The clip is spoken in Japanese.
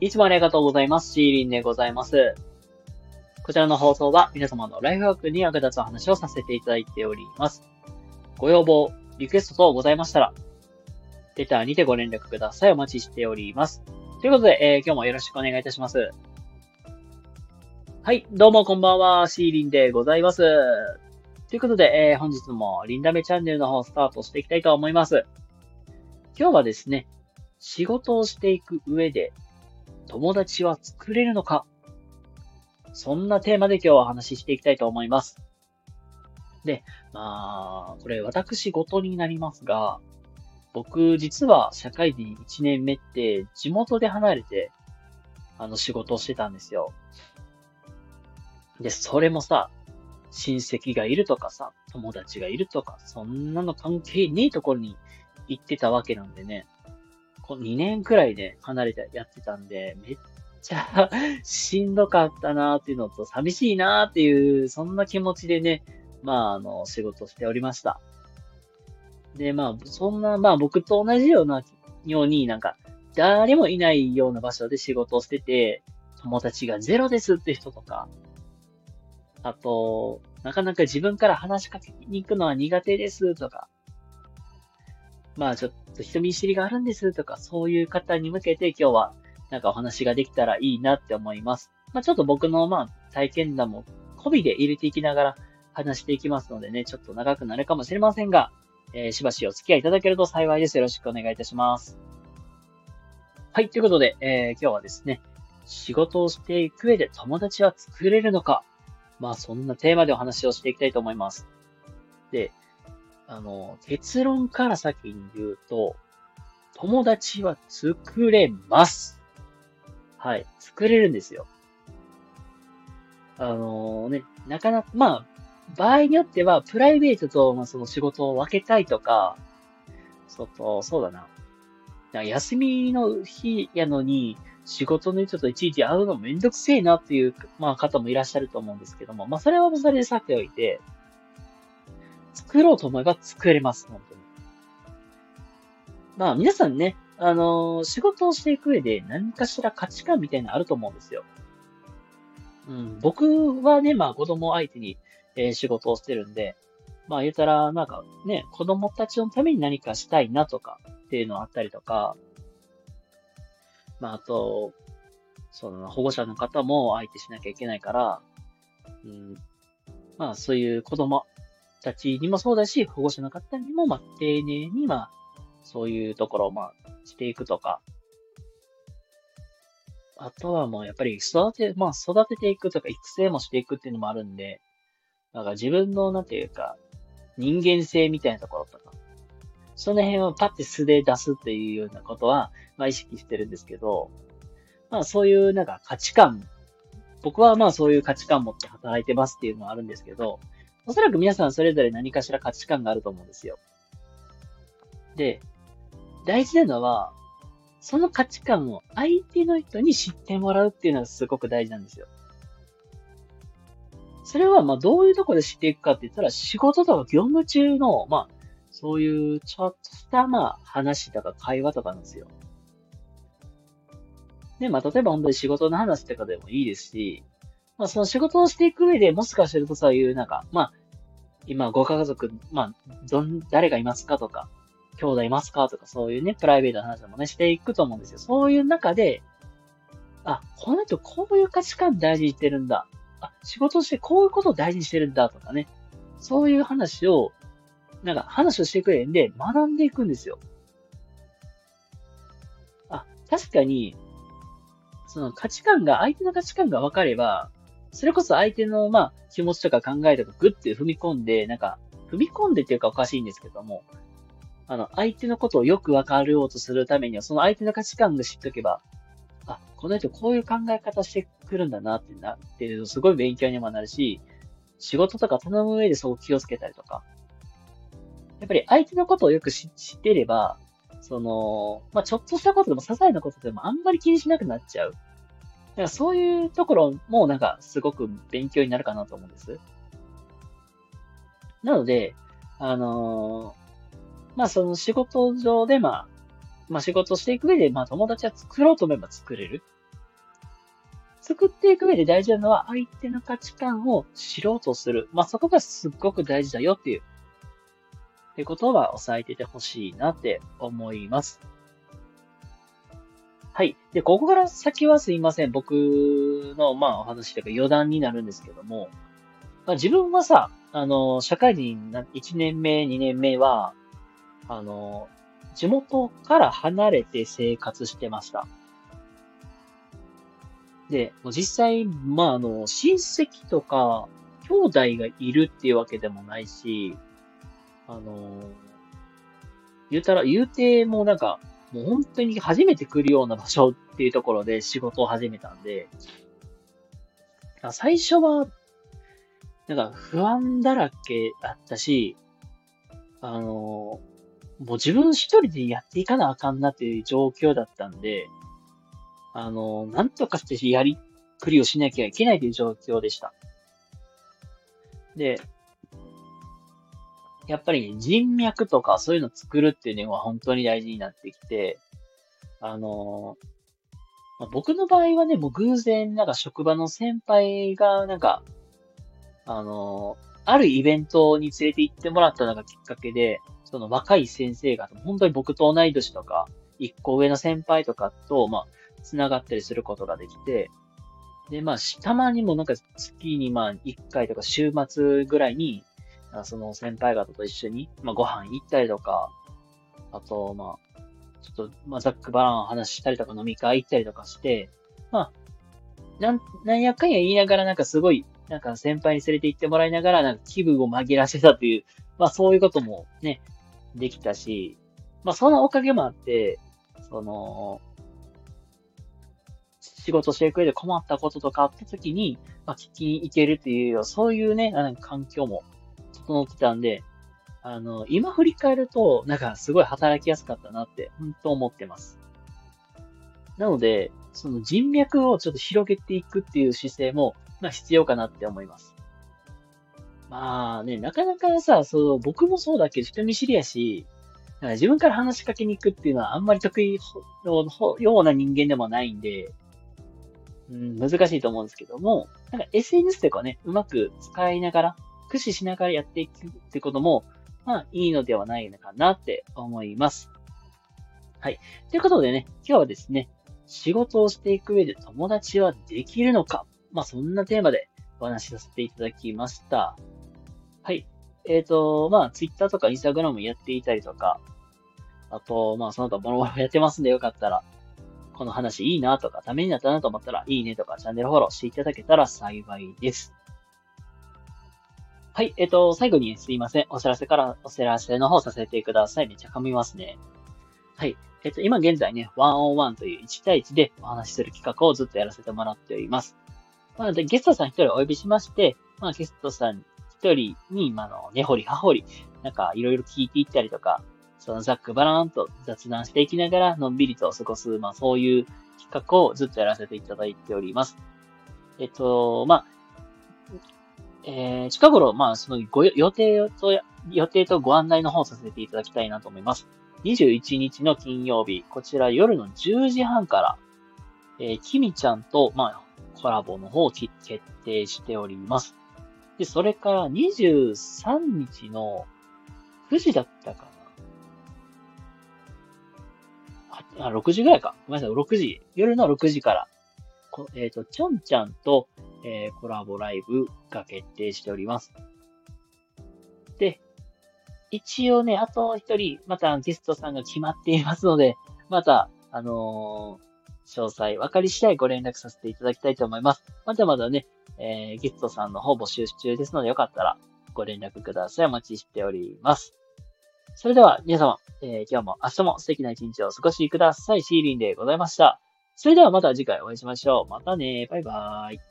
いつもありがとうございます。シーリンでございます。こちらの放送は皆様のライフワークに役立つお話をさせていただいております。ご要望、リクエスト等ございましたら、レターにてご連絡ください。お待ちしております。ということで、えー今日もよろしくお願いいたします。はい、どうもこんばんは、シーリンでございます。ということで、えー本日もリンダメチャンネルの方をスタートしていきたいと思います。今日はですね、仕事をしていく上で、友達は作れるのか？そんなテーマで今日はお話ししていきたいと思います。で、まあ、これ私事になりますが、僕実は社会人1年目って地元で離れて、あの仕事をしてたんですよ。で、それもさ、親戚がいるとかさ、友達がいるとか、そんなの関係ねえところに行ってたわけなんでね。2年くらいで離れてやってたんで、めっちゃ しんどかったなーっていうのと、寂しいなーっていう、そんな気持ちでね、まあ、あの、仕事しておりました。で、まあ、そんな、まあ僕と同じような、ようになんか、誰もいないような場所で仕事をしてて、友達がゼロですって人とか、あと、なかなか自分から話しかけに行くのは苦手ですとか、まあちょっと人見知りがあるんですとか、そういう方に向けて今日はなんかお話ができたらいいなって思います。まあちょっと僕のまあ体験談も込みで入れていきながら話していきますのでね、ちょっと長くなるかもしれませんが、えーしばしお付き合いいただけると幸いです。よろしくお願いいたします。はい、ということで、えー今日はですね、仕事をしていく上で友達は作れるのかまあそんなテーマでお話をしていきたいと思います。で、あの、結論から先に言うと、友達は作れます。はい、作れるんですよ。あのね、なかなか、まあ、場合によっては、プライベートと、まあ、その仕事を分けたいとか、そうと、そうだな。な休みの日やのに、仕事の人といちいち会うのめんどくせえなっていう、まあ、方もいらっしゃると思うんですけども、まあ、それはそれでさておいて、作ろうと思えば作れます、本当に。まあ、皆さんね、あのー仕事をしていく上で何かしら価値観みたいなのあると思うんですよ。うん、僕はね、まあ、子供相手に、えー仕事をしてるんで、まあ、言ったら、なんかね、子供たちのために何かしたいなとかっていうのあったりとか、まあ、あと、その保護者の方も相手しなきゃいけないから、うん、まあ、そういう子供たちにもそうだし、保護者の方にも、まあ、丁寧に、まあ、そういうところを、まあ、していくとか、あとはもうやっぱり育て、まあ育てていくとか育成もしていくっていうのもあるんで、なんか自分のなんていうか、人間性みたいなところとか、その辺をパッて素で出すっていうようなことは、まあ意識してるんですけど、まあそういうなんか価値観、僕はまあそういう価値観を持って働いてますっていうのはあるんですけど、おそらく皆さんそれぞれ何かしら価値観があると思うんですよ。で、大事なのは、その価値観を相手の人に知ってもらうっていうのがすごく大事なんですよ。それは、まあ、どういうところで知っていくかって言ったら、仕事とか業務中の、まあ、そういうちょっとした、まあ、話とか会話とかなんですよ。で、まあ、例えば本当に仕事の話とかでもいいですし、まあ、その仕事をしていく上でもしかするとそういう、なんか、まあ、今、ご家族、まあ、どん、誰がいますかとか、兄弟いますかとか、そういうね、プライベートな話もね、していくと思うんですよ。そういう中で、あ、この人こういう価値観大事にしてるんだ。あ、仕事してこういうことを大事にしてるんだとかね。そういう話を、なんか話をしてくれるんで、学んでいくんですよ。あ、確かに、その価値観が、相手の価値観が分かれば、それこそ相手の、まあ、気持ちとか考えとかグッて踏み込んで、なんか、踏み込んでっていうかおかしいんですけども、あの、相手のことをよく分かろうとするためには、その相手の価値観が知っとけば、あ、この人こういう考え方してくるんだなってなっていう、すごい勉強にもなるし、仕事とか頼む上でそう気をつけたりとか。やっぱり相手のことをよく知知ってれば、その、まあ、ちょっとしたことでも、些細なことでもあんまり気にしなくなっちゃう。だからそういうところもなんかすごく勉強になるかなと思うんです。なので、あのーまあその仕事上でまあ、まあ仕事していく上でまあ友達は作ろうと思えば作れる。作っていく上で大事なのは相手の価値観を知ろうとする。まあ、そこがすっごく大事だよっていう、ってことは押さえててほしいなって思います。はい。で、ここから先はすいません。僕の、まあ、お話というか余談になるんですけども、まあ、自分はさ、あの、社会人1年目、2年目は、あの、地元から離れて生活してました。で、もう実際、まあ、あの、親戚とか、兄弟がいるっていうわけでもないし、あの、言うたら、言うてもなんか、もう本当に初めて来るような場所っていうところで仕事を始めたんで、最初は、なんか不安だらけだったし、あの、もう自分一人でやっていかなあかんなっていう状況だったんで、あの、なんとかしてやりくりをしなきゃいけないという状況でした。で、やっぱり、人脈とかそういうの作るっていうのは本当に大事になってきて、あの、まあ、僕の場合はね、もう偶然、なんか職場の先輩が、なんか、あの、あるイベントに連れて行ってもらったのがきっかけで、その若い先生が、本当に僕と同い年とか、一個上の先輩とかと、まあ、繋がったりすることができて、で、まあ、たまにもなんか月にまあ、一回とか週末ぐらいに、その先輩方と一緒に、まあ、ご飯行ったりとか、あと、まあ、ちょっと、まあ、ざっくばらん話したりとか飲み会行ったりとかして、まあ、なん、なんやかんや言いながらなんかすごい、なんか先輩に連れて行ってもらいながら、なんか気分を紛らせたという、まあそういうこともね、できたし、まあそのおかげもあって、その、仕事してくれて困ったこととかあった時に、まあ、聞きに行けるっていう、そういうね、なんか環境も整ってたんで、あの、今振り返ると、なんかすごい働きやすかったなって、本当思ってます。なので、その人脈をちょっと広げていくっていう姿勢も、まあ必要かなって思います。まあね、なかなかさ、そう、僕もそうだけど人見知りやし、自分から話しかけに行くっていうのはあんまり得意のような人間でもないんで、うん、難しいと思うんですけども、なんか SNS とかね、うまく使いながら、駆使しながらやっていくってことも、まあいいのではないのかなって思います。はい。ということでね、今日はですね、仕事をしていく上で友達はできるのか？まあそんなテーマでお話しさせていただきました。はい。えっ、ー、と、まあ Twitter とか Instagram やっていたりとか、あと、まあその他ボロボロやってますんでよかったら、この話いいなとか、ためになったなと思ったら、いいねとか、チャンネルフォローしていただけたら幸いです。はい、えっ、と、最後にすいません。お知らせからお知らせの方させてください。めっちゃ噛みますね。はい。えっ、と、今現在ね、101という1対1でお話しする企画をずっとやらせてもらっております。なので、ゲストさん一人お呼びしまして、まあ、ゲストさん一人に、まあの、根掘り葉掘り、なんか、いろいろ聞いていったりとか、そのざっくばらーんと雑談していきながら、のんびりと過ごす、まあそういう企画をずっとやらせていただいております。えっと、まあ、えー、近頃、まあそのご予定と、予定とご案内の方させていただきたいなと思います。21日の金曜日、こちら夜の10時半から、えー、きみちゃんと、まあ、コラボの方を決定しております。で、それから23日の9時だったかな？あ、6時ぐらいか。ごめんなさい、6時。夜の6時から、えっ、ー、と、ちょんちゃんと、えー、コラボライブが決定しております。で、一応ね、あと一人、またゲストさんが決まっていますので、また、あのー、詳細分かり次第ご連絡させていただきたいと思います。まだまだね、えー、ゲストさんの方募集中ですので、よかったらご連絡ください。お待ちしております。それでは、皆様、えー、今日も明日も素敵な一日をお過ごしください。シーリンでございました。それではまた次回お会いしましょう。またね。バイバーイ。